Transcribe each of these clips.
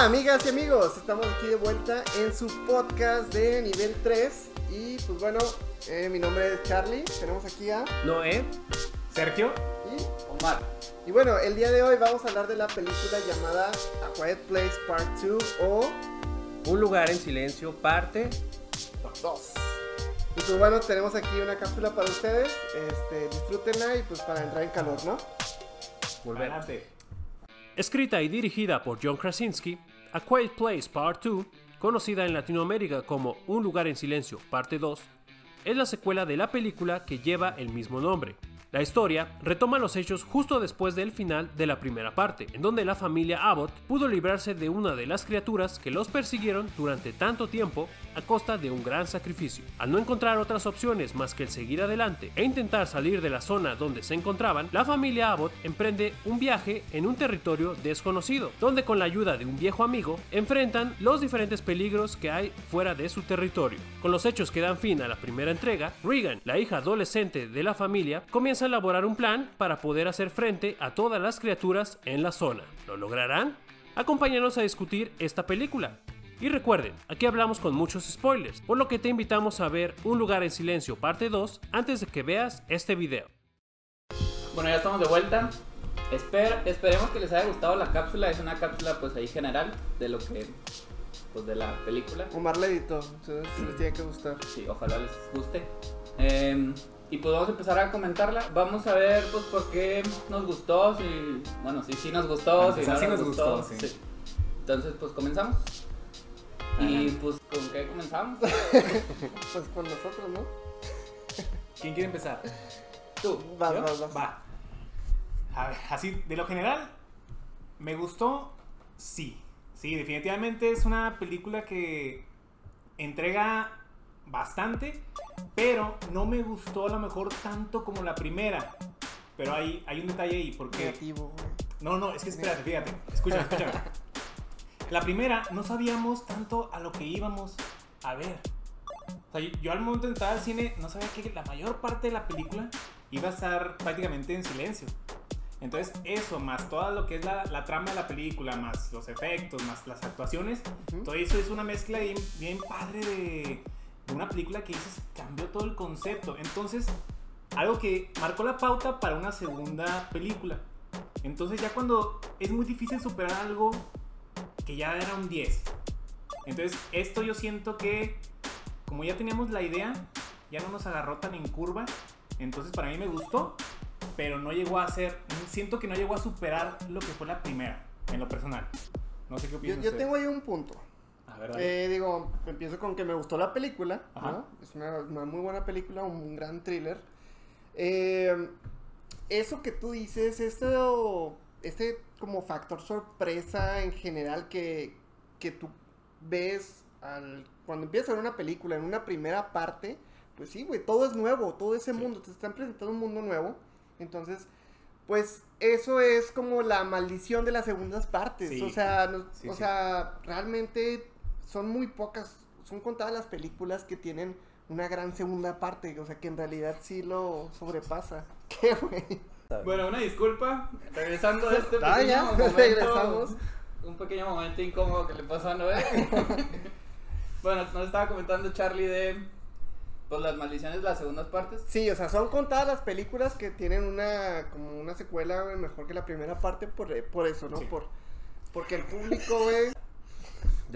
Hola amigas y amigos, estamos aquí de vuelta en su podcast de nivel 3 y pues bueno, eh, mi nombre es Charlie, tenemos aquí a Noé, Sergio y Omar. Y bueno, el día de hoy vamos a hablar de la película llamada A Quiet Place Part 2 o Un lugar en silencio, parte 2. Y pues bueno, tenemos aquí una cápsula para ustedes, este, disfrútenla y pues para entrar en calor, ¿no? Volver. Adelante. Escrita y dirigida por John Krasinski, A Quiet Place Part 2, conocida en Latinoamérica como Un lugar en silencio, parte 2, es la secuela de la película que lleva el mismo nombre. La historia retoma los hechos justo después del final de la primera parte, en donde la familia Abbott pudo librarse de una de las criaturas que los persiguieron durante tanto tiempo a costa de un gran sacrificio. Al no encontrar otras opciones más que el seguir adelante e intentar salir de la zona donde se encontraban, la familia Abbott emprende un viaje en un territorio desconocido, donde con la ayuda de un viejo amigo enfrentan los diferentes peligros que hay fuera de su territorio. Con los hechos que dan fin a la primera entrega, Regan, la hija adolescente de la familia, comienza a elaborar un plan para poder hacer frente a todas las criaturas en la zona. ¿Lo lograrán? Acompáñanos a discutir esta película. Y recuerden, aquí hablamos con muchos spoilers, por lo que te invitamos a ver Un lugar en silencio parte 2 antes de que veas este video. Bueno, ya estamos de vuelta. Esper- esperemos que les haya gustado la cápsula. Es una cápsula, pues ahí general de lo que, pues de la película. Omar le editó, entonces les tiene que gustar. Sí, ojalá les guste. Eh, y pues vamos a empezar a comentarla. Vamos a ver, pues, por qué nos gustó. Si, bueno, si sí nos gustó, si Empezar, no sí nos, gustó. gustó, sí. sí. Entonces, pues comenzamos. Y pues, ¿con qué comenzamos? Pues con nosotros, ¿no? ¿Quién quiere empezar? Tú. Vas, ¿Yo? vas, vas. Va. A ver, así, de lo general, ¿me gustó? Sí. Sí, definitivamente es una película que entrega bastante, pero no me gustó a lo mejor tanto como la primera. Pero hay, hay un detalle ahí, porque... Negativo, güey. No, no, es que espérate, fíjate. Escúchame, escúchame. La primera, no sabíamos tanto a lo que íbamos a ver. O sea, yo, yo al momento de entrar al cine no sabía que la mayor parte de la película iba a estar prácticamente en silencio. Entonces, eso, más todo lo que es la, la trama de la película, más los efectos, más las actuaciones, Ujú. todo eso es una mezcla bien, bien padre de una película que dices, cambió todo el concepto. Entonces, algo que marcó la pauta para una segunda película. Entonces ya cuando es muy difícil superar algo que ya era un 10. Entonces esto yo siento que como ya teníamos la idea, ya no nos agarró tan en curva. Entonces para mí me gustó, pero no llegó a ser, siento que no llegó a superar lo que fue la primera, en lo personal. No sé qué Yo, opinan yo ustedes. tengo ahí un punto. A ver. Eh, digo, empiezo con que me gustó la película. ¿no? Es una, una muy buena película, un gran thriller. Eh, eso que tú dices, esto, este como factor sorpresa en general que, que tú ves al, cuando empiezas a ver una película en una primera parte, pues sí, güey, todo es nuevo, todo ese Sí. mundo, te están presentando un mundo nuevo. Entonces, pues eso es como la maldición de las segundas partes. Sí. O sea, no- Sí, o sea, realmente son muy pocas, son contadas las películas que tienen una gran segunda parte, o sea, que en realidad sí lo sobrepasa. ¿Qué, güey? Bueno, una disculpa. Regresando a este Ah, pequeño ya, momento, regresamos. Un pequeño momento incómodo que le pasó a Noé. bueno, nos estaba comentando Charlie de pues, las maldiciones de las segundas partes. Sí, o sea, son contadas las películas que tienen una como una secuela mejor que la primera parte por, eh, por eso, ¿no? Sí. Por porque el público, güey,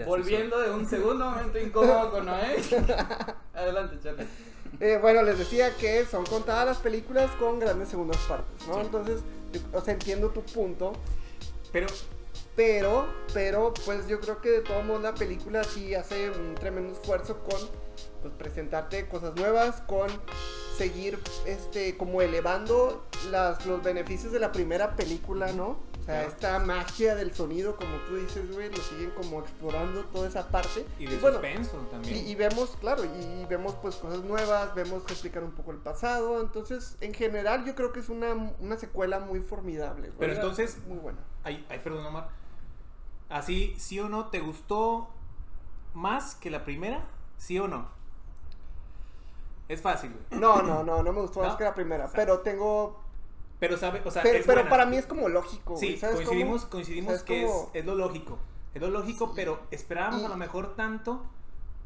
Volviendo de un segundo momento incómodo con Noé. Adelante, Charlie. Eh, bueno, les decía que son contadas las películas con grandes segundas partes, ¿no? Sí. Entonces, o sea, entiendo tu punto, Pero pero, pero, pues yo creo que de todos modos la película sí hace un tremendo esfuerzo con, pues, presentarte cosas nuevas, con seguir, este, como elevando las, los beneficios de la primera película, ¿no? O sea, esta magia del sonido, como tú dices, güey, lo siguen como explorando toda esa parte. y de bueno, suspenso también. y, y vemos, claro, y, y vemos pues cosas nuevas, vemos que explican un poco el pasado, entonces en general yo creo que es una, una secuela muy formidable. güey. Pero entonces- Muy buena. Ay, ay, perdón, Omar. Así, sí o no, ¿te gustó más que la primera? ¿Sí o no? Es fácil, güey. No, no, no, no me gustó más que la primera, pero tengo... Pero, sabe, o sea, Pero, es pero buena. para mí es como lógico, Sí, ¿sabes coincidimos, coincidimos que es, es lo lógico. Es lo lógico, pero esperábamos Y- a lo mejor tanto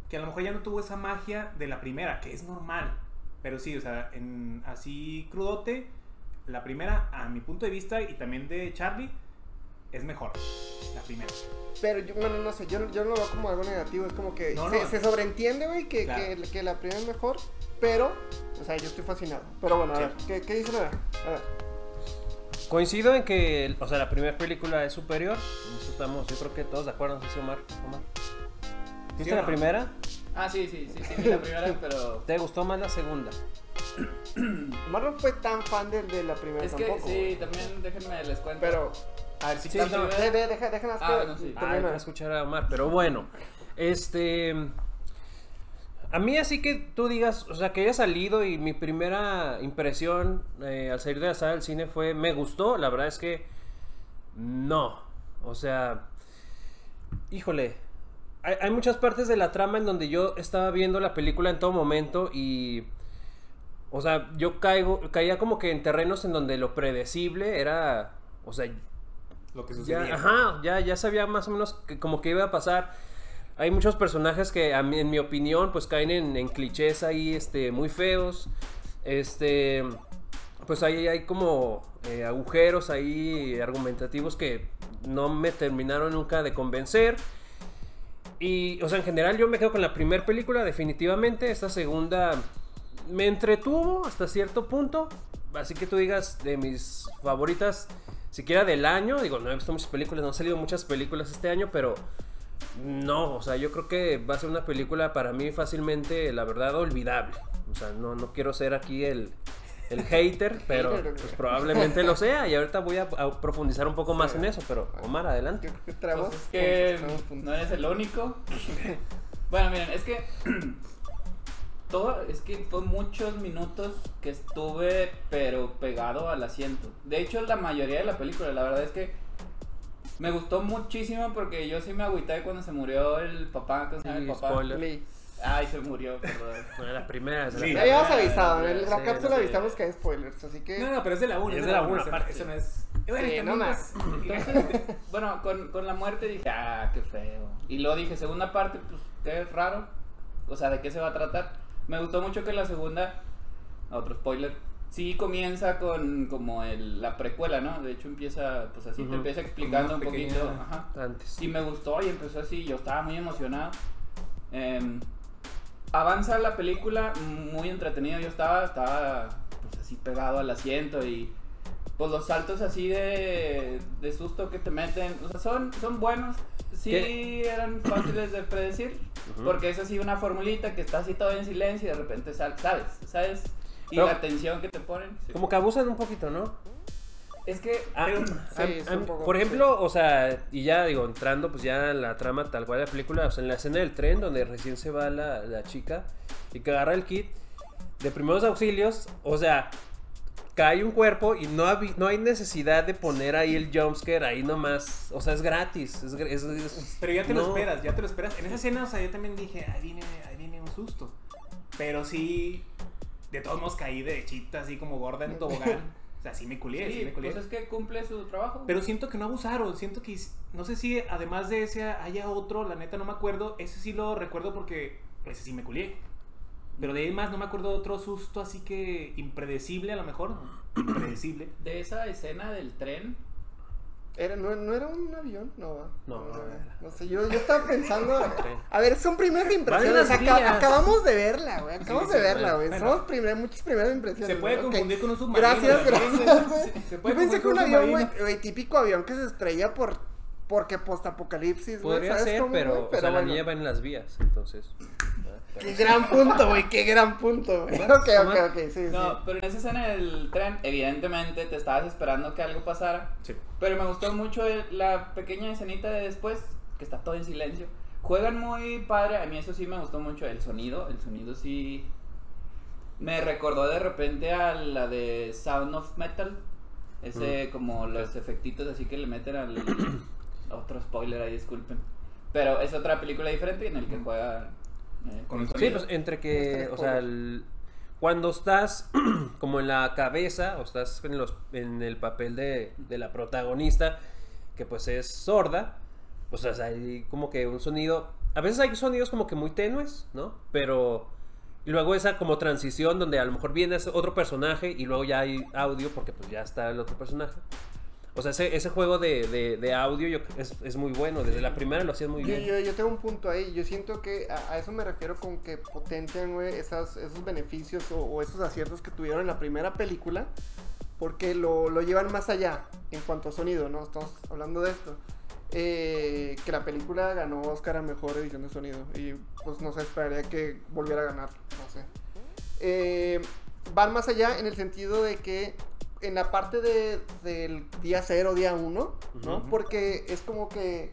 que a lo mejor ya no tuvo esa magia de la primera, que es normal. Pero sí, o sea, en, así crudote, la primera, a mi punto de vista y también de Charlie, es mejor. La primera. Pero yo, bueno, no sé, yo, yo no lo veo como algo negativo. Es como que No, se, no. se sobreentiende, güey, que, Claro. que, que la primera es mejor. Pero, o sea, yo estoy fascinado. Pero bueno, a Sí. ver, ¿qué, qué dice la A ver. Coincido en que, o sea, la primera película es superior. En eso estamos, yo creo que todos de acuerdo, no sé si Omar. Omar. ¿Viste ¿Sí o la no? primera? Ah, sí, sí, sí, sí, vi la primera, pero. ¿Te gustó más la segunda? Omar no fue tan fan del de la primera Es que sí, también déjenme les cuento. Pero, A ver, si Sí, deja, Ah, sí. Ah, escuchar a Omar, pero bueno. Este. A mí, así que tú digas, o sea, que haya salido y mi primera impresión eh, al salir de la sala del cine fue: me gustó. La verdad es que no. O sea, híjole. Hay, hay muchas partes de la trama en donde yo estaba viendo la película en todo momento y. O sea, yo caigo, caía como que en terrenos en donde lo predecible era. O sea, lo que ya, sucedía. ajá, ya, ya sabía más o menos que, como que iba a pasar. Hay muchos personajes que, a mí- en mi opinión, pues caen en, en clichés ahí, este, muy feos. Este, pues ahí hay como eh, agujeros ahí argumentativos que no me terminaron nunca de convencer. Y, o sea, en general yo me quedo con la primera película, definitivamente. Esta segunda me entretuvo hasta cierto punto. Así que tú digas de mis favoritas, siquiera del año. Digo, no he visto muchas películas, no han salido muchas películas este año, pero no, o sea, yo creo que va a ser una película para mí fácilmente, la verdad, olvidable. O sea, no, no quiero ser aquí el, el hater, pero pues, probablemente lo sea. Y ahorita voy a, a profundizar un poco más en eso, pero Omar, adelante. Yo creo que traemos Pues es que no eres el único. bueno, miren, es que todo, es que fue muchos minutos que estuve pero pegado al asiento. De hecho, la mayoría de la película, la verdad es que me gustó muchísimo porque yo sí me agüité cuando se murió el papá, ¿cómo se llama el Sí, papá? spoiler. Lee. Ay, se murió, perdón. Una de las primeras. la Sí. Habíamos avisado, en la Sí, cápsula avisamos que hay spoilers, así que... No, no, pero es de la 1. Es de la uno, eso, aparte. eso no es. Y bueno, Sí, y no también, más. Entonces, bueno, con, con la muerte dije, ah, qué feo. Y luego dije, segunda parte, pues, qué raro. O sea, ¿de qué se va a tratar? Me gustó mucho que la segunda, otro spoiler, sí comienza con como el, la precuela, ¿no? De hecho empieza, pues así, te empieza explicando un poquito. Ajá. Antes. Y me gustó y empezó así, yo estaba muy emocionado. Em, avanza la película, muy entretenido yo estaba, estaba pues así pegado al asiento y pues los saltos así de, de susto que te meten, o sea, son, son buenos, sí ¿Qué? eran fáciles de predecir, Ujú. porque es así una formulita que está así todo en silencio y de repente sal- sabes, sabes, y Pero- la tensión que te ponen. sí. Como que abusan un poquito, ¿no? Es que Ah, sí, es un am- poco- por ejemplo, o sea, y ya digo, entrando pues ya en la trama tal cual de la película, o sea, en la escena del tren donde recién se va la, la chica y que agarra el kit de primeros auxilios, o sea, cae un cuerpo y no, habi- no hay necesidad de poner ahí el jumpscare ahí nomás, o sea, es gratis, es, gr- es- es- Pero ya te lo esperas, ya te lo esperas. En esa escena, o sea, yo también dije, ahí viene, ahí viene un susto. Pero sí, de todos modos caí derechita, así como gorda en tobogán. O sea, sí me culié, sí, sí, me culié. pues es que cumple su trabajo. Pero siento que no abusaron, siento que, no sé si además de ese haya otro, la neta no me acuerdo. Ese sí lo recuerdo porque ese sí me culié. Pero de ahí más no me acuerdo de otro susto así que impredecible a lo mejor. Impredecible. de esa escena del tren, Era, no, no era un avión? No, va. No, no era. No sé, yo, yo estaba pensando. A ver, son primeras impresiones. acabamos de verla, güey. Acabamos Sí, de verla, güey. bueno. Somos primer- muchas primeras impresiones. Se puede confundir con un submarino. Gracias, gracias, güey. güey. Se puede Yo pensé que un avión, güey, típico avión que se estrella por porque postapocalipsis, güey. podría ¿sabes ser, cómo, pero, güey? o sea, la bueno. niña va en las vías, entonces. Qué gran punto, güey, qué gran punto, güey. Ok, ok, ok, sí, No, sí. pero en esa escena del tren, evidentemente te estabas esperando que algo pasara. Sí. Pero me gustó mucho el- la pequeña escenita de después, que está todo en silencio. Juegan muy padre, a mí eso sí me gustó mucho, el sonido, el sonido sí... Me recordó de repente a la de Sound of Metal. Ese como los efectitos así que le meten al... Otro spoiler ahí, disculpen. Pero es otra película diferente en el que juega... eh, Con el Sí, pues entre que, o sea, el- cuando estás como en la cabeza o estás en, los, en el papel de, de la protagonista, que pues es sorda, O sea, hay como que un sonido. A veces hay sonidos como que muy tenues, ¿no? Pero. Y luego esa como transición donde a lo mejor viene otro personaje y luego ya hay audio porque pues ya está el otro personaje. O sea, ese, ese juego de, de, de audio yo, es, es muy bueno. Desde la primera lo hacían muy bien. yo, yo tengo un punto ahí. Yo siento que a, a eso me refiero con que potencian, güey, esas, esos beneficios o, o esos aciertos que tuvieron en la primera película. Porque lo, lo llevan más allá en cuanto a sonido, ¿no? Estamos hablando de esto. Eh, que la película ganó Oscar a Mejor Edición de Sonido. Y pues no se esperaría que volviera a ganar. No sé. Eh, van más allá en el sentido de que en la parte de, del día 0, día 1, ¿no? Porque es como que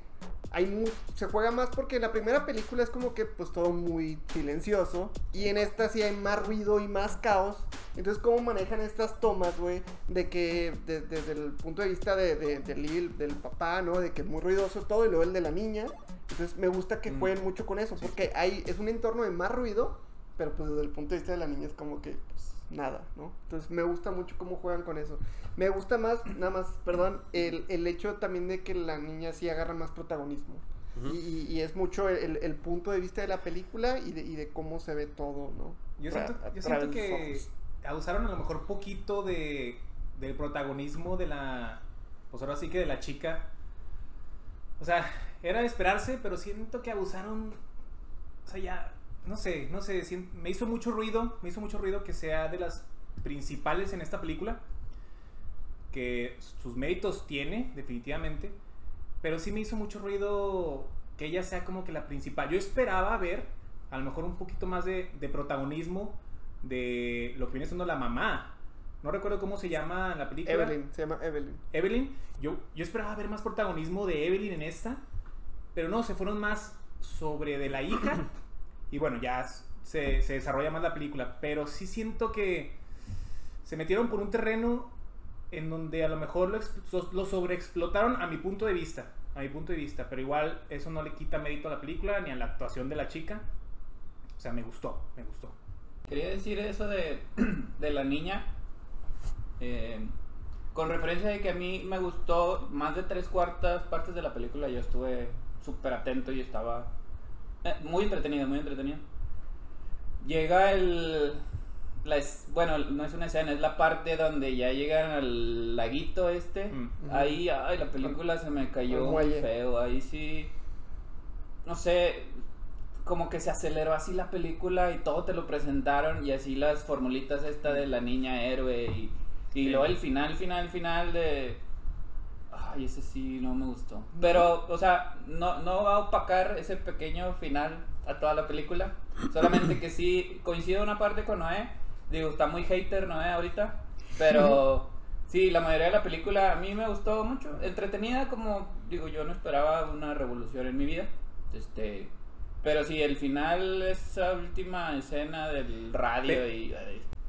hay mu- se juega más porque en la primera película es como que pues todo muy silencioso y en esta sí hay más ruido y más caos. Entonces, ¿cómo manejan estas tomas, güey? De que de- desde el punto de vista de, de- del, papá, ¿no? De que es muy ruidoso todo y luego el de la niña. Entonces, me gusta que Mm. jueguen mucho con eso porque hay, es un entorno de más ruido, pero pues desde el punto de vista de la niña es como que nada, ¿no? Entonces, me gusta mucho cómo juegan con eso. Me gusta más, nada más, perdón, el, el hecho también de que la niña sí agarra más protagonismo. Y, y- y es mucho el, el punto de vista de la película y de, y de cómo se ve todo, ¿no? Yo siento, yo siento que abusaron a lo mejor poquito de, del protagonismo de la, pues ahora sí que de la chica. O sea, era de esperarse, pero siento que abusaron, o sea, ya, no sé, no sé, me hizo mucho ruido, me hizo mucho ruido que sea de las principales en esta película, que sus méritos tiene, definitivamente, pero sí me hizo mucho ruido que ella sea como que la principal. Yo esperaba ver a lo mejor un poquito más de, de protagonismo de lo que viene siendo la mamá. No recuerdo cómo se llama la película. Evelyn, se llama Evelyn. Evelyn. Yo, yo esperaba ver más protagonismo de Evelyn en esta, pero no, se fueron más sobre de la hija. y bueno, ya se, se desarrolla más la película, pero sí siento que se metieron por un terreno en donde a lo mejor lo, lo sobreexplotaron a mi punto de vista. A mi punto de vista, pero igual eso no le quita mérito a la película ni a la actuación de la chica. O sea, me gustó, me gustó. Quería decir eso de, de la niña. eh, con referencia de que a mí me gustó más de tres cuartas partes de la película. Yo estuve súper atento y estaba eh, muy entretenido, muy entretenido. Llega el. La es- bueno, no es una escena, es la parte donde ya llegan al laguito este. Mm. Ahí, ay, la película se me cayó muy feo. Ahí sí. No sé, como que se aceleró así la película y todo te lo presentaron. Y así las formulitas esta de la niña héroe. Y, y Sí. luego el final, final, final de. Ay, ese sí no me gustó. Pero, o sea, no, no va a opacar ese pequeño final a toda la película. Solamente que sí coincido una parte con Noé. Digo, está muy hater Noé ahorita. Pero sí, la mayoría de la película a mí me gustó mucho. Entretenida, como digo, yo no esperaba una revolución en mi vida. Este. Pero sí, el final, esa última escena del radio y.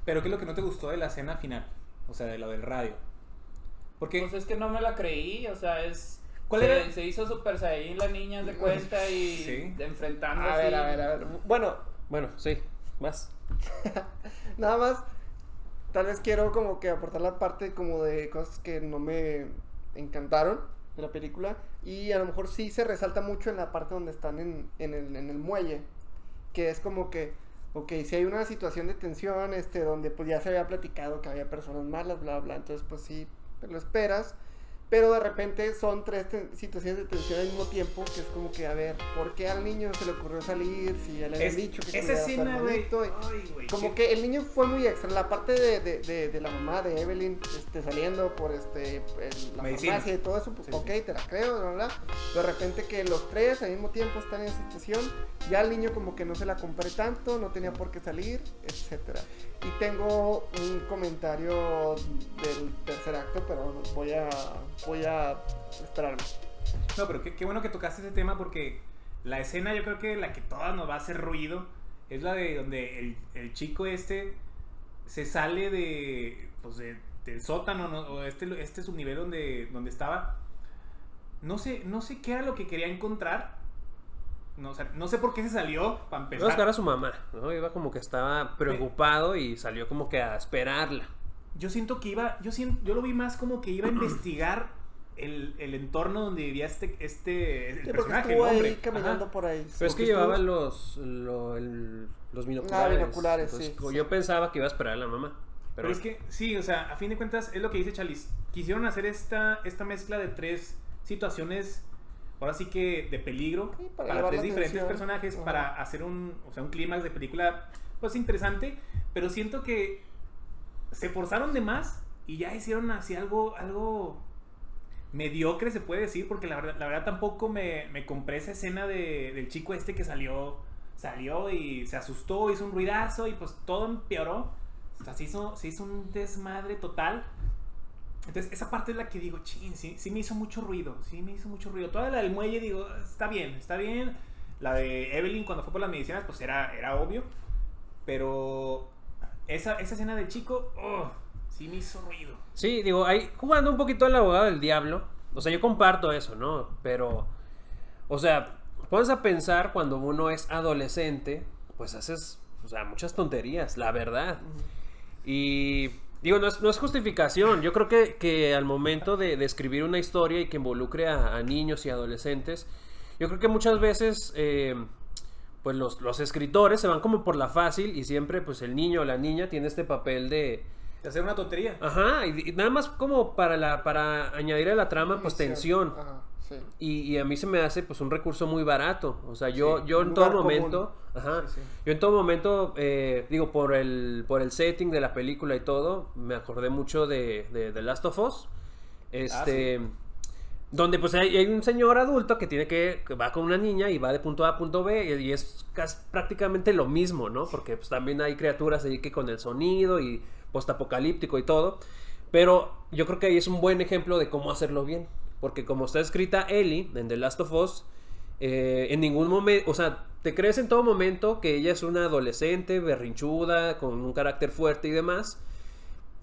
Pero ¿qué es lo que no te gustó de la escena final? O sea, de lo del radio. Porque Pues es que no me la creí, o sea, es. ¿Cuál se, era? se hizo Super Saiyan la niña de cuenta y Sí. enfrentando A ver, a ver, a ver. Bueno, Bueno, sí, más. nada más, tal vez quiero como que aportar la parte como de cosas que no me encantaron de la película. Y a lo mejor sí se resalta mucho en la parte donde están en, en, el, en el muelle. Que es como que, ok, si hay una situación de tensión, este, donde pues ya se había platicado que había personas malas, bla, bla, entonces pues sí, te lo esperas. Pero de repente son tres situaciones de tensión al mismo tiempo, que es como que, a ver, ¿por qué al niño se le ocurrió salir? Si ya le habían es- dicho que esa escena, güey. como que el niño fue muy extra. La parte de, de, de, de la mamá de Evelyn este, saliendo por este el- la Medicina. farmacia y todo eso, pues Sí, ok, sí. te la creo, bla, bla. De repente que los tres al mismo tiempo están en esa situación, ya el niño como que no se la compré tanto, no tenía por qué salir, etcétera. Y tengo un comentario del tercer acto, pero voy a, voy a esperarme. No, pero qué, qué bueno que tocaste ese tema porque la escena yo creo que la que todas nos va a hacer ruido es la de donde el, el chico este se sale de, pues de- del sótano ¿no? o este, este subnivel donde, donde estaba. No sé, no sé qué era lo que quería encontrar. No, o sea, no sé por qué se salió para empezar. buscar a su mamá, ¿no? Iba como que estaba preocupado y salió como que a esperarla. Yo siento que iba, yo siento, yo lo vi más como que iba a investigar el, el entorno donde vivía este, este el Sí, personaje, el estuvo hombre. ahí caminando Ajá. por ahí. Pero es que llevaba los, lo- el- los binoculares. binoculares, Entonces, sí. Yo pensaba que iba a esperar a la mamá. Pero, Pero es que, sí, o sea, a fin de cuentas, es lo que dice Chalis. Quisieron hacer esta, esta mezcla de tres situaciones, ahora sí que de peligro, Sí, para para, tres diferentes atención. personajes, Ajá. para hacer un, o sea, un clímax de película, pues interesante, pero siento que se forzaron de más y ya hicieron así algo, algo mediocre, se puede decir, porque la verdad, la verdad tampoco me, me compré esa escena de, del chico este que salió, salió y se asustó, hizo un ruidazo y pues todo empeoró. O sea, se hizo, se hizo un desmadre total. Entonces, esa parte es la que digo, chin, sí, sí me hizo mucho ruido, sí me hizo mucho ruido. Toda la del muelle, digo, está bien, está bien. La de Evelyn cuando fue por las medicinas, pues era, era obvio. Pero esa, esa escena del chico, oh, sí me hizo ruido. Sí, digo, ahí jugando un poquito al abogado del diablo. O sea, yo comparto eso, ¿no? Pero, o sea, pones a pensar cuando uno es adolescente, pues haces, o sea, muchas tonterías, la verdad. Y digo, no es, no es justificación. Yo creo que, que al momento de, de escribir una historia y que involucre a, a niños y adolescentes, yo creo que muchas veces, eh, pues los, los escritores se van como por la fácil y siempre, pues el niño o la niña tiene este papel de De hacer una tontería. Ajá, y, y nada más como para la para añadir a la trama pues tensión. Ajá, sí. Y, y a mí se me hace pues un recurso muy barato. O sea, yo, Sí, yo en todo momento, ajá, Sí, sí. yo en todo momento, eh, digo, por el, por el setting de la película y todo, me acordé mucho de, de, The Last of Us. Este, donde pues hay, un señor adulto que tiene que, va con una niña y va de punto A a punto B y, es casi prácticamente lo mismo, ¿no? Porque pues también hay criaturas ahí que con el sonido y postapocalíptico y todo. Pero yo creo que ahí es un buen ejemplo de cómo hacerlo bien. Porque como está escrita Ellie en The Last of Us, eh, en ningún momento, o sea, te crees en todo momento que ella es una adolescente, berrinchuda, con un carácter fuerte y demás.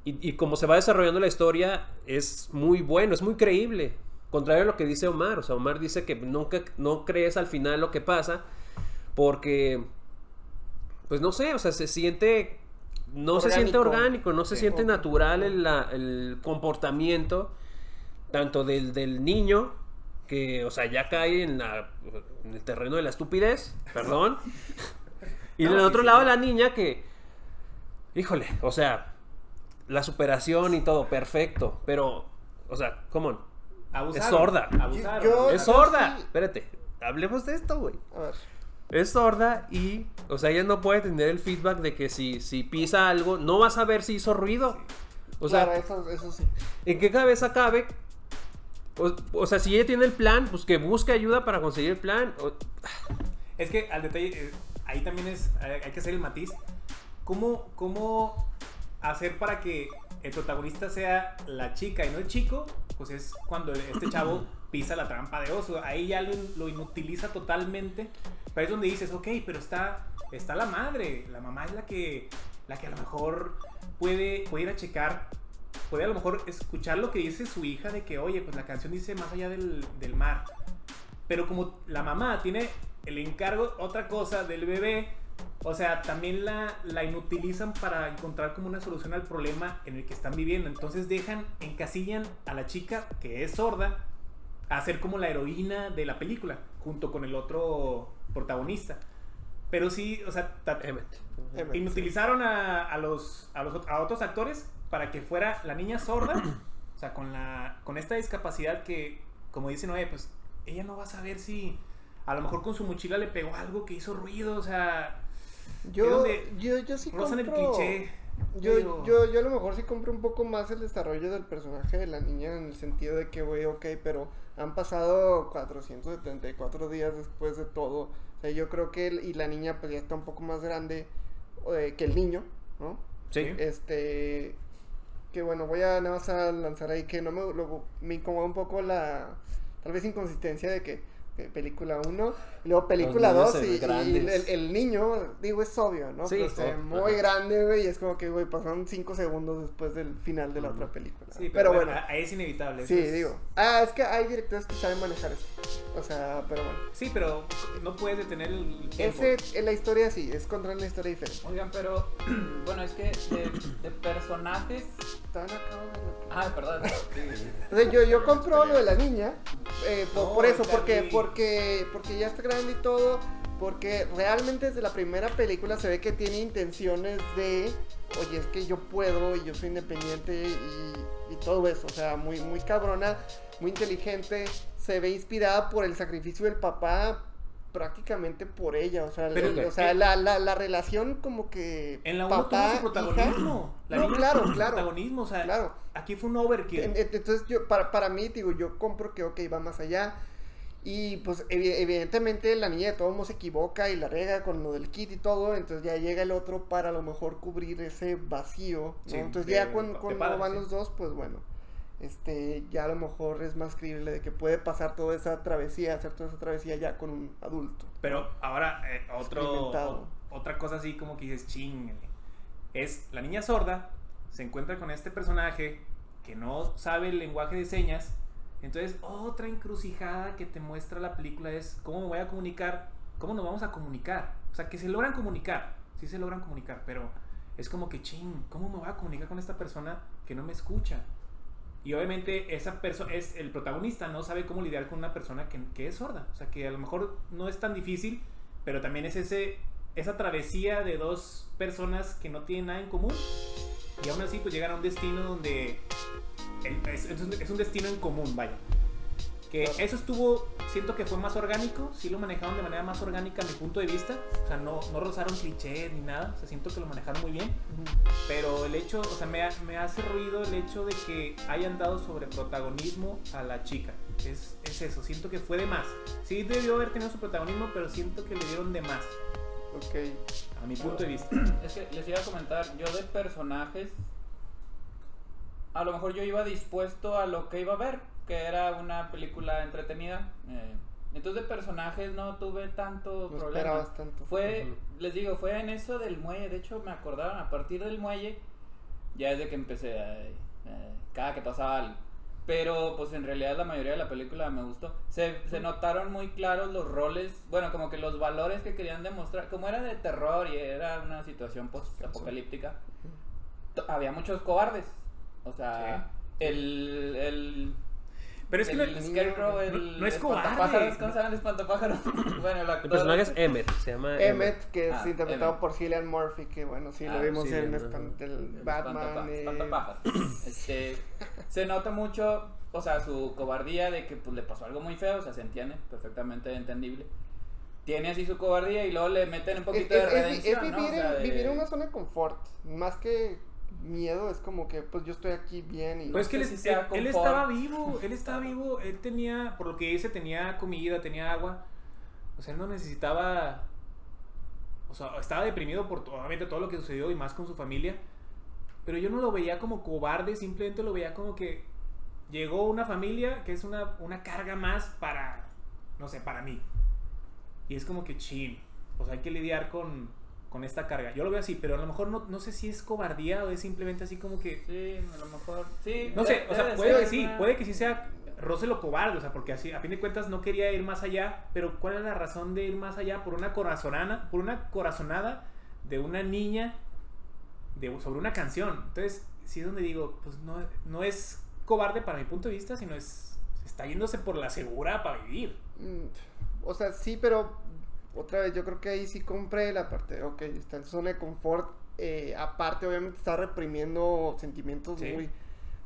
Y como se va desarrollando la historia, es muy bueno, es muy creíble. Contrario a lo que dice Omar. O sea, Omar dice que nunca no crees al final lo que pasa. Porque, pues no sé, o sea, se siente. No se siente Orgánico. no se Sí. siente natural el, el comportamiento tanto del, del niño, que, o sea, ya cae en, la- en el terreno de la estupidez, perdón. y No, del sí, otro sí, lado la niña que, híjole, o sea, la superación y todo, perfecto, pero, o sea, come on, Abusaron, Es sorda. Abusaron. Yo- es sorda. sí- Espérate, hablemos de esto, güey. A ver. Es sorda y, o sea, ella no puede tener el feedback de que si, si pisa algo, no va a saber si hizo ruido. O sea, claro, eso, eso sí. ¿en qué cabeza cabe? O, o sea, si ella tiene el plan, pues que busque ayuda para conseguir el plan. O- Es que al detalle, eh, ahí también es, hay hay que hacer el matiz. ¿Cómo, ¿Cómo hacer para que el protagonista sea la chica y no el chico? Pues es cuando este chavo pisa la trampa de oso. Ahí ya lo, lo inutiliza totalmente. Pero es donde dices, ok, pero está, está la madre. La mamá es la que, la que a lo mejor puede, puede ir a checar. Puede a lo mejor escuchar lo que dice su hija de que, oye, pues la canción dice más allá del, del mar. Pero como la mamá tiene el encargo, otra cosa del bebé, o sea, también la, la inutilizan para encontrar como una solución al problema en el que están viviendo. Entonces dejan, encasillan a la chica que es sorda a ser como la heroína de la película, junto con el otro protagonista. Pero sí, o sea, inutilizaron a, a los, a los a otros actores para que fuera la niña sorda, o sea, con, la, con esta discapacidad que, como dicen, oye, pues ella no va a saber si a lo mejor con su mochila le pegó algo que hizo ruido, o sea, Yo, yo, yo sí el compro... cliché. Yo, Digo, yo, yo a lo mejor sí compro un poco más el desarrollo del personaje de la niña en el sentido de que, güey, ok, pero han pasado 474 días después de todo. O sea, yo creo que, él- y la niña pues ya está un poco más grande eh, que el niño, ¿no? Sí. Este, que bueno, voy a nada más a lanzar ahí que no me, luego, me incomoda un poco la, tal vez inconsistencia de que película 1, y luego película niños 2 se y, el, el niño, digo, es obvio, ¿no? Sí, Pero se ve muy ajá. grande, güey, y es como que, güey, pasaron 5 segundos después del final de la otra película. Sí, pero, bueno, ahí es inevitable. sí, es- digo. Ah, es que hay directores que saben manejar eso. O sea, pero bueno. Sí, pero no puedes detener el tiempo. Ese, en la historia sí, es contra una historia diferente. Oigan, pero bueno, es que de, de personajes acabo de- Ah, perdón. Sí. O sea, yo, yo compro lo de la niña, eh, por, No, por eso, porque, bien. Porque, porque ya está grande y todo, porque realmente desde la primera película se ve que tiene intenciones de, oye, es que yo puedo y yo soy independiente y, y todo eso, o sea, muy, muy cabrona, muy inteligente, se ve inspirada por el sacrificio del papá prácticamente por ella, o sea, Pero, el- o sea eh, la, la, la relación como que En la 1 tuvo papá, su protagonismo. La No, niña claro, tuvo su claro. protagonismo. O sea, Claro. aquí fue un overkill. En- en- Entonces, yo, para, para mí, digo, yo compro que, ok, va más allá. Y pues, evi- evidentemente, la niña de todos modos se equivoca y la rega con lo del kit y todo. Entonces, ya llega el otro para a lo mejor cubrir ese vacío. ¿no? Sí, entonces, de- ya cuando, cuando padre, van sí. los dos, pues bueno, este, ya a lo mejor es más creíble de que puede pasar toda esa travesía, hacer toda esa travesía ya con un adulto. Pero ahora, eh, otro, o- otra cosa así como que dices, ching. Es la niña sorda, se encuentra con este personaje que no sabe el lenguaje de señas. Entonces, otra encrucijada que te muestra la película es cómo me voy a comunicar, cómo nos vamos a comunicar. O sea, que se logran comunicar, sí se logran comunicar, pero es como que, ching, ¿cómo me voy a comunicar con esta persona que no me escucha? Y obviamente esa persona es el protagonista, no sabe cómo lidiar con una persona que, que es sorda. O sea, que a lo mejor no es tan difícil, pero también es ese, esa travesía de dos personas que no tienen nada en común. Y aún así, pues llegan a un destino donde el- es, es un, es un destino en común, vaya. Que Claro. eso estuvo, siento que fue más orgánico, sí lo manejaron de manera más orgánica a mi punto de vista. O sea, no, no rozaron clichés ni nada. O sea, siento que lo manejaron muy bien. Pero el hecho, o sea, me, me hace ruido el hecho de que hayan dado sobre protagonismo a la chica. Es, es eso, siento que fue de más. Sí debió haber tenido su protagonismo, pero siento que le dieron de más, Ok. a mi punto de vista. Es que les iba a comentar, yo de personajes, a lo mejor yo iba dispuesto a lo que iba a ver, que era una película entretenida. eh, entonces de personajes no tuve tanto No problema. esperabas tanto. Fue, Ujú. les digo, fue en eso del muelle. De hecho, me acordaron a partir del muelle, ya desde que empecé, eh, eh, cada que pasaba algo. Pero, pues en realidad la mayoría de la película me gustó. Se, se notaron muy claros los roles, bueno, como que los valores que querían demostrar. Como era de terror y era una situación post-apocalíptica, to- había muchos cobardes. O sea, el, el Pero es que el no- Scarecrow, el no- no es cobarde. ¿Cómo se llama el espantapájaros? bueno, el actor. El personaje es Emmet, se llama Emmet, que es Ah, interpretado Emmett. por Cillian Murphy, que bueno, sí, Ah, lo vimos Cillian, en ajá. espan- el El Batman. eh, espantapájaros. Este, se nota mucho, o sea, su cobardía de que pues, le pasó algo muy feo, o sea, se entiende, perfectamente entendible. Tiene así su cobardía y luego le meten un es, poquito es- de es- redención, es ¿no? vivir, O sea, en, de- vivir en una zona de confort, más que miedo, es como que pues yo estoy aquí bien y... Pues es que él, si es- él- estaba vivo, él estaba vivo, él tenía, por lo que dice, tenía comida, tenía agua. O sea, él no necesitaba. O sea, estaba deprimido por obviamente todo lo que sucedió y más con su familia. Pero yo no lo veía como cobarde, simplemente lo veía como que llegó una familia que es una, una carga más para, no sé, para mí. Y es como que. O sea, hay que lidiar con, con esta carga. Yo lo veo así, pero a lo mejor no, no sé si es cobardía o es simplemente así como que Sí, a lo mejor. Sí, no sé, o sea, puede ser que sí, una- puede que sí sea roce lo cobarde, o sea, porque así, a fin de cuentas no quería ir más allá, pero ¿cuál es la razón de ir más allá? Por una corazonada, por una corazonada de una niña de, sobre una canción. Entonces, sí es donde digo, pues no, no es cobarde para mi punto de vista, sino es, está yéndose por la segura para vivir. Mm, O sea, sí, pero otra vez yo creo que ahí sí compré la parte, ok, está en zona de confort, eh, aparte obviamente está reprimiendo sentimientos Sí. muy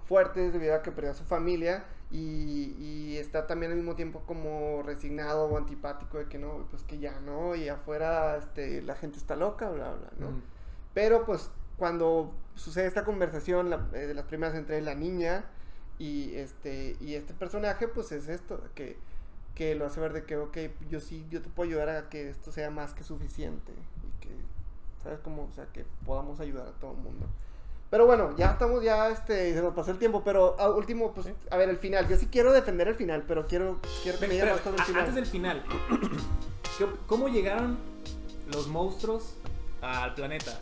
fuertes debido a que perdió a su familia y, y está también al mismo tiempo como resignado o antipático de que no, pues que ya no, y afuera este, la gente está loca, bla, bla, ¿no? Mm. Pero pues cuando sucede esta conversación la- eh, de las primeras entre la niña y este y este personaje, pues es esto, que, que lo hace ver de que, ok, yo sí, yo te puedo ayudar a que esto sea más que suficiente y que, ¿sabes cómo? O sea, que podamos ayudar a todo el mundo. Pero bueno, ya estamos, ya este, se nos pasó el tiempo, pero a último, pues, a ver, el final. Yo sí quiero defender el final, pero quiero, quiero que me espérame, más final. antes del final, ¿qué op- ¿cómo llegaron los monstruos al planeta?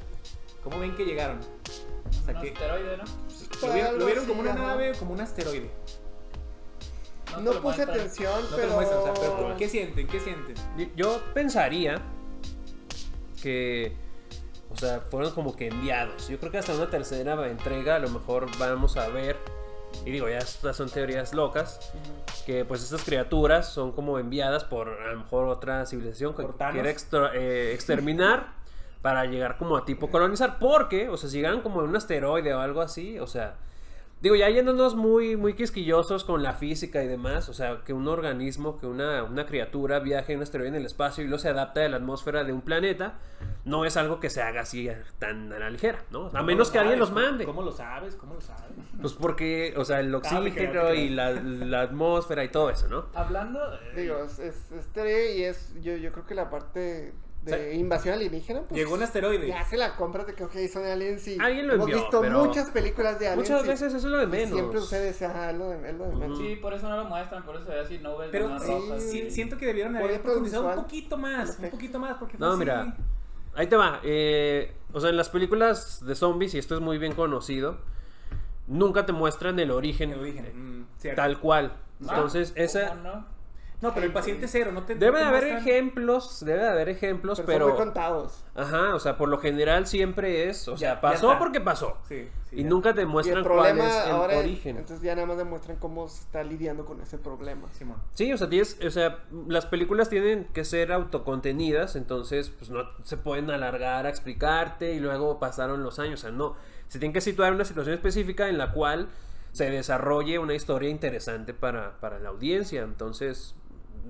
¿Cómo ven que llegaron? O sea, Un que asteroide, ¿no? lo vieron, lo vieron como una nave o como un asteroide. No puse atención, No pero... lo muestran, o sea, pero ¿qué sienten? ¿Qué sienten? Yo pensaría que O sea, fueron como que enviados. Yo creo que hasta una tercera entrega a lo mejor vamos a ver. Y digo, ya estas son teorías locas. Que pues estas criaturas son como enviadas por a lo mejor otra civilización que Por quiere extra- eh, exterminar para llegar como a tipo colonizar. Porque, o sea, si llegan como en un asteroide o algo así, o sea, Digo, ya yéndonos muy, muy quisquillosos con la física y demás, o sea, que un organismo, que una, una criatura viaje en un asteroide en el espacio y luego se adapta a la atmósfera de un planeta, no es algo que se haga así tan a la ligera, ¿no? A ¿Cómo menos que alguien los mande. ¿Cómo lo sabes? ¿Cómo lo sabes? Pues porque, o sea, el oxígeno y la, la atmósfera y todo eso, ¿no? Hablando. de- Digo, es, es, es y es, yo, yo creo que la parte de O sea, invasión alienígena, pues, Llegó un asteroide. ya se la compras de que, ok, son aliens y Alguien lo hemos envió, visto pero muchas películas de aliens. Muchas veces eso es lo de menos. Siempre sucede ese, ajá, es lo de, es lo de menos. Sí, por eso no lo muestran, por eso se ve así nubes Pero nomás sí, sí, siento que debieron haber profundizado un poquito más, un poquito más, porque No, fue mira, así. ahí te va. eh, o sea, en las películas de zombies, y esto es muy bien conocido, nunca te muestran el origen, El origen. mm, tal cual. Ah, Entonces, esa... ¿cómo no? No, pero el paciente cero, no te Debe de haber muestran- ejemplos, debe de haber ejemplos, pero, pero... son muy contados. Ajá, o sea, por lo general siempre es, o sea, Ya- ya pasó porque pasó. Sí, sí, y ya. nunca te Y el muestran cuál problema es el ahora, es- origen. entonces ya nada más demuestran cómo se está lidiando con ese problema. Simón. Sí, o sea, tienes, o sea, las películas tienen que ser autocontenidas, entonces pues no se pueden alargar a explicarte y luego pasaron los años, o sea, no, se tienen que situar en una situación específica en la cual se desarrolle una historia interesante para, para la audiencia, entonces,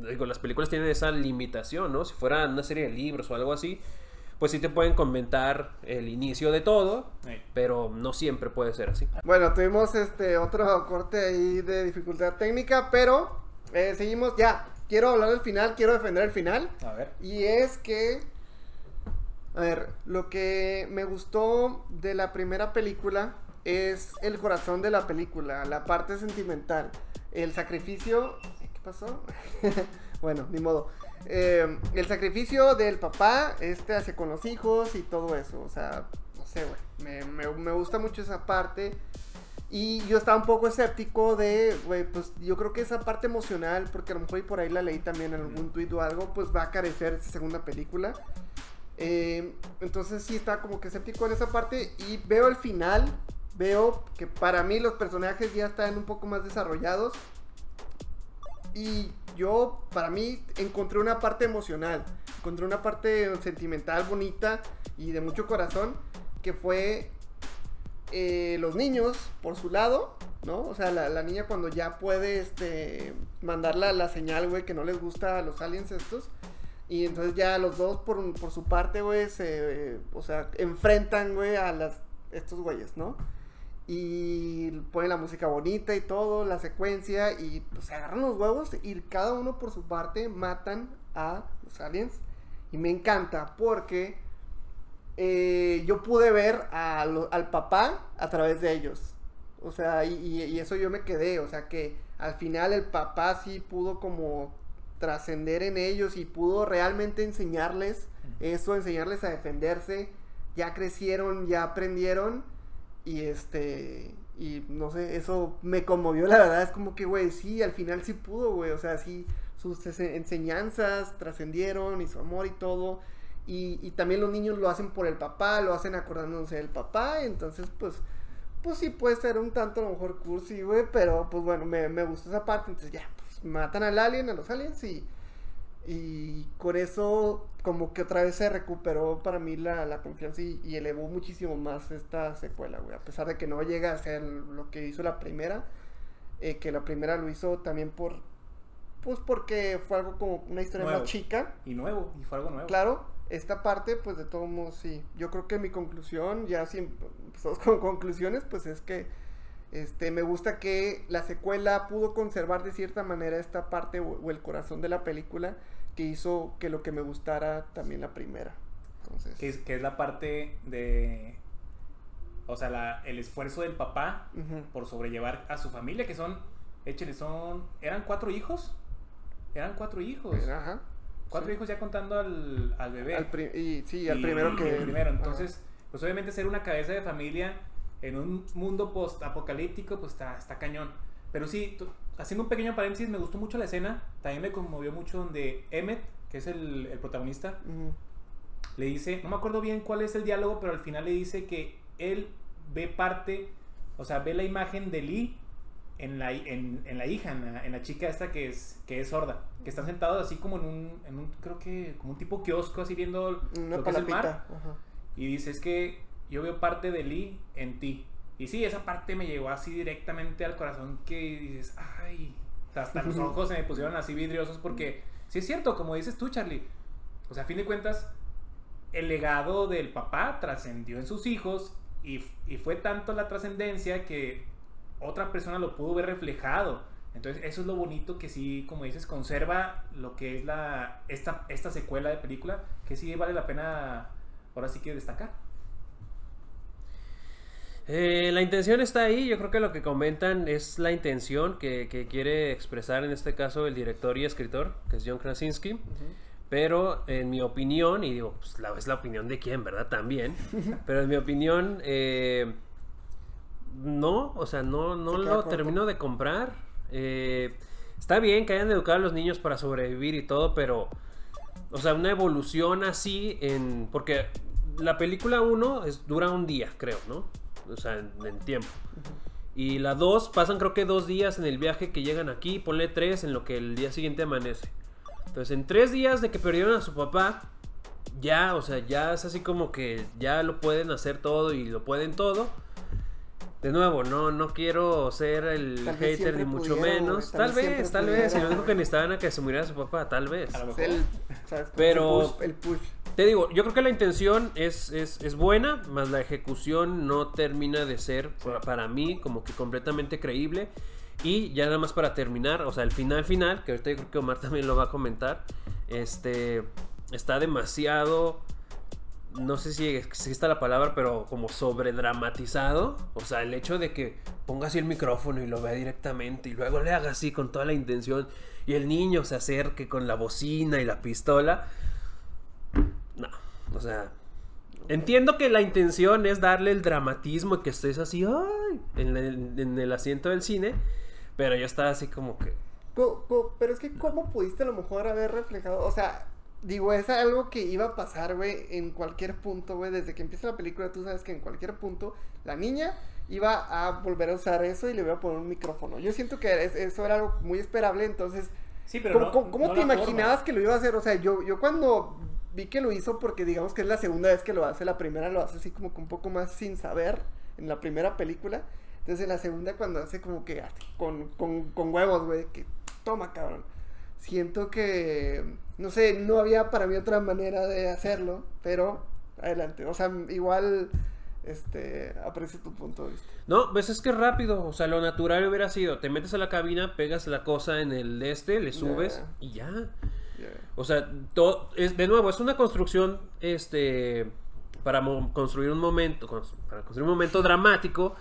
digo, las películas tienen esa limitación, ¿no? Si fuera una serie de libros o algo así, pues sí te pueden comentar el inicio de todo, pero no siempre puede ser así. Bueno, tuvimos este otro corte ahí de dificultad técnica, pero eh, seguimos ya. Quiero hablar del final, quiero defender el final. A ver. Y es que, a ver, lo que me gustó de la primera película es el corazón de la película, la parte sentimental, el sacrificio... ¿Qué pasó? bueno, ni modo. Eh, el sacrificio del papá, este hacia con los hijos y todo eso, o sea, no sé, güey, me, me, me gusta mucho esa parte. Y yo estaba un poco escéptico de, güey, pues yo creo que esa parte emocional, porque a lo mejor y por ahí la leí también en algún tuit o algo, pues va a carecer esa segunda película. Eh, entonces sí estaba como que escéptico en esa parte y veo el final, veo que para mí los personajes ya están un poco más desarrollados. Y yo, para mí, encontré una parte emocional, encontré una parte sentimental bonita y de mucho corazón, que fue eh, los niños por su lado, ¿no? O sea, la, niña cuando ya puede este, mandar la, señal, güey, que no les gusta a los aliens estos. Y entonces ya los dos por, por su parte, güey, se, o sea, enfrentan, güey, a las, estos güeyes, ¿no? Y ponen la música bonita y todo, la secuencia, y pues se agarran los huevos y cada uno por su parte matan a los aliens. Y me encanta porque eh, yo pude ver a lo- al papá a través de ellos. O sea, y, y- y eso yo me quedé. O sea, que al final el papá sí pudo como trascender en ellos y pudo realmente enseñarles eso, enseñarles a defenderse. Ya crecieron, ya aprendieron. Y este. Y no sé, eso me conmovió, la verdad. Es como que, güey, sí, al final sí pudo, güey. O sea, sí, sus enseñanzas trascendieron y su amor y todo. Y, y también los niños lo hacen por el papá, lo hacen acordándose del papá. Entonces, pues, pues sí puede ser un tanto a lo mejor cursi, güey. Pero pues bueno, me, me gustó esa parte. Entonces ya, pues matan al alien, a los aliens y. Y con eso, como que otra vez se recuperó para mí la, la confianza y, y elevó muchísimo más esta secuela, güey. A pesar de que no llega a ser lo que hizo la primera, eh, que la primera lo hizo también por. Pues porque fue algo como una historia Nuevo. más chica. Y nuevo, y fue algo nuevo. Claro, esta parte, pues de todos modos, sí. Yo creo que mi conclusión, ya si empezamos con conclusiones, pues es que este, me gusta que la secuela pudo conservar de cierta manera esta parte o, o el corazón de la película que hizo que lo que me gustara también la primera. Entonces, Que es, que es la parte de. O sea, la- el esfuerzo del papá por sobrellevar a su familia, que son. Échale, son. ¿Eran cuatro hijos? Eran cuatro hijos. Ajá. Cuatro sí. hijos ya contando al, al bebé. Al y sí, al Y- primero que. el primero. ajá. Entonces, pues obviamente ser una cabeza de familia en un mundo post-apocalíptico, pues está, está cañón. Pero sí, haciendo un pequeño paréntesis, me gustó mucho la escena. También me conmovió mucho donde Emmet, que es el, el protagonista, le dice, no me acuerdo bien cuál es el diálogo, pero al final le dice que él ve parte, o sea, ve la imagen de Lee en la, en, en la hija, en la, en la chica esta que es, que es sorda, que están sentados así como en un, en un, creo que como un tipo kiosco, así viendo Una lo que es el mar. Ajá. Y dice, es que yo veo parte de Lee en ti. Y sí, esa parte me llegó así directamente al corazón que dices, ay, hasta los ojos se me pusieron así vidriosos porque, sí es cierto, como dices tú, Charlie, o sea, a fin de cuentas, el legado del papá trascendió en sus hijos y, y fue tanto la trascendencia que otra persona lo pudo ver reflejado. Entonces, eso es lo bonito que sí, como dices, conserva lo que es la esta, esta secuela de película, que sí vale la pena ahora sí que destacar. Eh, la intención está ahí, yo creo que lo que comentan es la intención que, que quiere expresar en este caso el director y escritor, que es John Krasinski. Pero en mi opinión, y digo, pues la, es la opinión de quién, ¿verdad? También. pero en mi opinión, eh, no, o sea, no, no Se lo termino de comprar. Eh, está bien que hayan educado a los niños para sobrevivir y todo, pero, o sea, una evolución así en... Porque la película 1 es, dura un día, creo, ¿no? O sea, en, en tiempo. Y la 2 pasan creo que dos días en el viaje que llegan aquí, ponle tres en lo que el día siguiente amanece. Entonces, en tres días de que perdieron a su papá, ya, o sea, ya es así como que ya lo pueden hacer todo y lo pueden todo. De nuevo, no, no quiero ser el Tal hater ni mucho pudieron, menos. tal Tal vez tal vez. Y lo pudieron. único que necesitaban era que se muriera su papá, tal vez. A lo Es mejor. el, ¿sabes? Como Pero- El push. el push. Te digo, yo creo que la intención es, es, es buena, más la ejecución no termina de ser pa- para mí como que completamente creíble. Y ya nada más para terminar, o sea, el final final, que ahorita yo creo que Omar también lo va a comentar, este está demasiado, no sé si exista la palabra, pero como sobredramatizado. O sea, el hecho de que ponga así el micrófono y lo vea directamente y luego le haga así con toda la intención y el niño se acerque con la bocina y la pistola. No, o sea, entiendo que la intención es darle el dramatismo y que estés así, ay, en el, en el asiento del cine, pero yo estaba así como que... Pero es que, ¿cómo pudiste a lo mejor haber reflejado? O sea, digo, es algo que iba a pasar, güey, en cualquier punto, güey. Desde que empieza la película, tú sabes que en cualquier punto la niña iba a volver a usar eso y le iba a poner un micrófono. Yo siento que es- eso era algo muy esperable, entonces. Sí, pero ¿Cómo, no- cómo- no te forma. imaginabas que lo iba a hacer? O sea, yo, yo cuando vi que lo hizo, porque digamos que es la segunda vez que lo hace, la primera lo hace así como que un poco más sin saber en la primera película. Entonces en la segunda cuando hace como que con, con, con huevos, güey, que toma, cabrón. Siento que, no sé, no había para mí otra manera de hacerlo, pero adelante. O sea, igual, este, aprecio tu punto de vista. No, ves, es que rápido, o sea, lo natural hubiera sido, te metes a la cabina, pegas la cosa en el este, le subes y ya. O sea, todo, es, de nuevo, es una construcción, este, para construir un momento, para construir un momento dramático,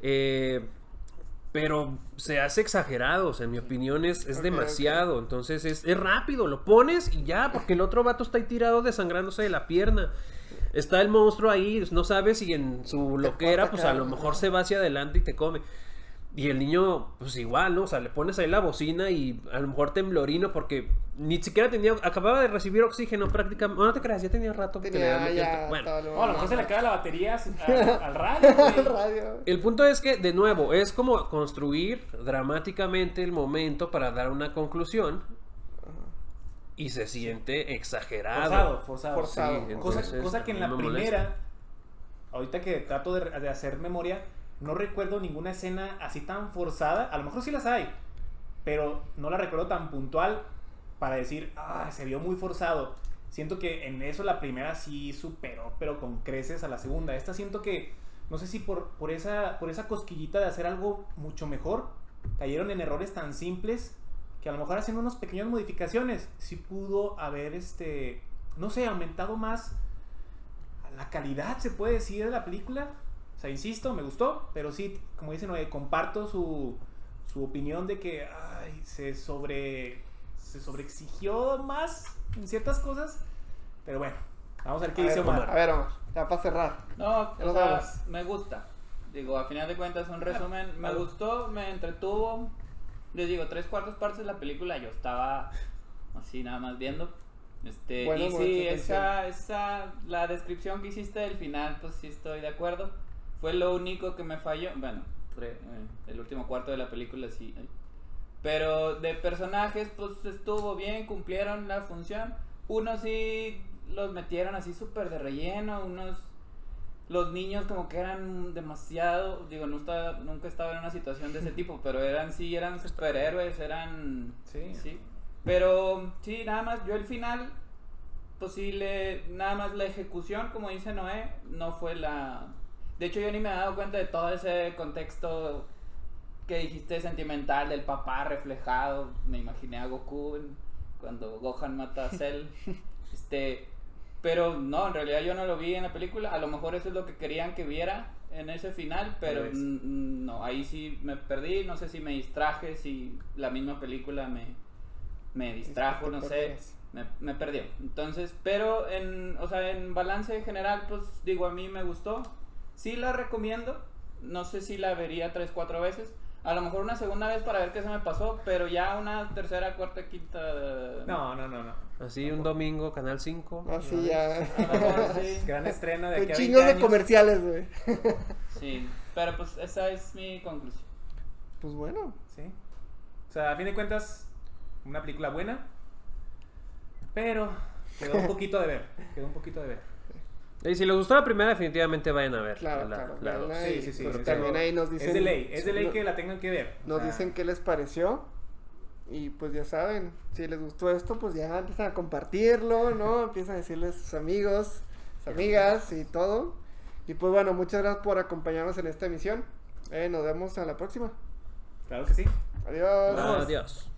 eh, pero se hace exagerado, o sea, en mi opinión es, es demasiado, entonces es, es rápido, lo pones y ya, porque el otro vato está ahí tirado desangrándose de la pierna. Está el monstruo ahí, no sabes si en su loquera, pues a lo mejor se va hacia adelante y te come. Y el niño, pues igual, ¿no? O sea, le pones ahí la bocina y a lo mejor temblorino porque ni siquiera tenía, acababa de recibir oxígeno prácticamente. Bueno, no te creas, ya tenía rato que Tenía ya Bueno, Oh, a lo mejor se le acaba la batería al, al radio, güey. El radio. el punto es que, de nuevo, es como construir dramáticamente el momento para dar una conclusión y se siente exagerado. Forzado, forzado. Forzado. Sí, Cosa, entonces, cosa que en a la molesta. primera, ahorita que trato de, de hacer memoria, no recuerdo ninguna escena así tan forzada. A lo mejor sí las hay, pero no la recuerdo tan puntual para decir, ah, se vio muy forzado. Siento que en eso la primera sí superó, pero con creces a la segunda. Esta siento que, no sé si por, por, esa, por esa cosquillita de hacer algo mucho mejor, cayeron en errores tan simples que a lo mejor haciendo unas pequeñas modificaciones sí pudo haber, este, no sé, aumentado más la calidad, se puede decir, de la película. O sea, insisto, me gustó, pero sí, como dicen, comparto su, su opinión de que ay, se sobre se sobreexigió más en ciertas cosas. Pero bueno, vamos a ver qué A dice ver, Omar. A ver, Omar, ya para cerrar. No, o sea, me gusta. Digo, a final de cuentas, un resumen. Me algo. gustó, me entretuvo. Les digo, tres cuartos partes de la película yo estaba así nada más viendo. Este, Buenos y sí, momentos de esa, esa, la descripción que hiciste del final, pues sí estoy de acuerdo. Fue lo único que me falló. Bueno, eh, el último cuarto de la película sí. Pero de personajes, pues estuvo bien, cumplieron la función. Unos sí los metieron así súper de relleno, unos... Los niños como que eran demasiado, digo, no estaba, nunca estaba en una situación de ese tipo, pero eran, sí, eran superhéroes, eran... Sí. Sí. Pero sí, nada más, yo el final, pues sí, le, nada más la ejecución, como dice Noé, no fue la... De hecho, yo ni me he dado cuenta de todo ese contexto que dijiste sentimental del papá reflejado. Me imaginé a Goku cuando Gohan mata a Cell. este, pero no, en realidad yo no lo vi en la película. A lo mejor eso es lo que querían que viera en ese final, pero no, ahí sí me perdí. No sé si me distraje, si la misma película me, me distrajo, no sé. Me, me perdió. Entonces, pero en, o sea, en balance general, pues digo, a mí me gustó. Sí la recomiendo. No sé si la vería tres, cuatro veces. A lo mejor una segunda vez para ver qué se me pasó, pero ya una tercera, cuarta, quinta. No, no, no, no. Así un domingo, Canal 5. Así ya. A lo mejor sí. Gran estreno de aquí a 20 chingos de comerciales, güey. Sí, pero pues esa es mi conclusión. Pues bueno. Sí. O sea, a fin de cuentas, una película buena. Pero quedó un poquito de ver. Quedó un poquito de ver. Y si les gustó la primera, definitivamente vayan a ver. Claro, la- claro. la. Sí, y, sí, sí. pues, también ahí nos dicen. Es de ley, es de ley no- que la tengan que ver. O Nos sea, dicen qué les pareció. Y pues ya saben, si les gustó esto, pues ya empiezan a compartirlo, ¿no? Empiezan a decirles a sus amigos, sus amigas y todo. Y pues bueno, muchas gracias por acompañarnos en esta emisión. Eh, nos vemos a la próxima. Claro que sí. Adiós. Adiós.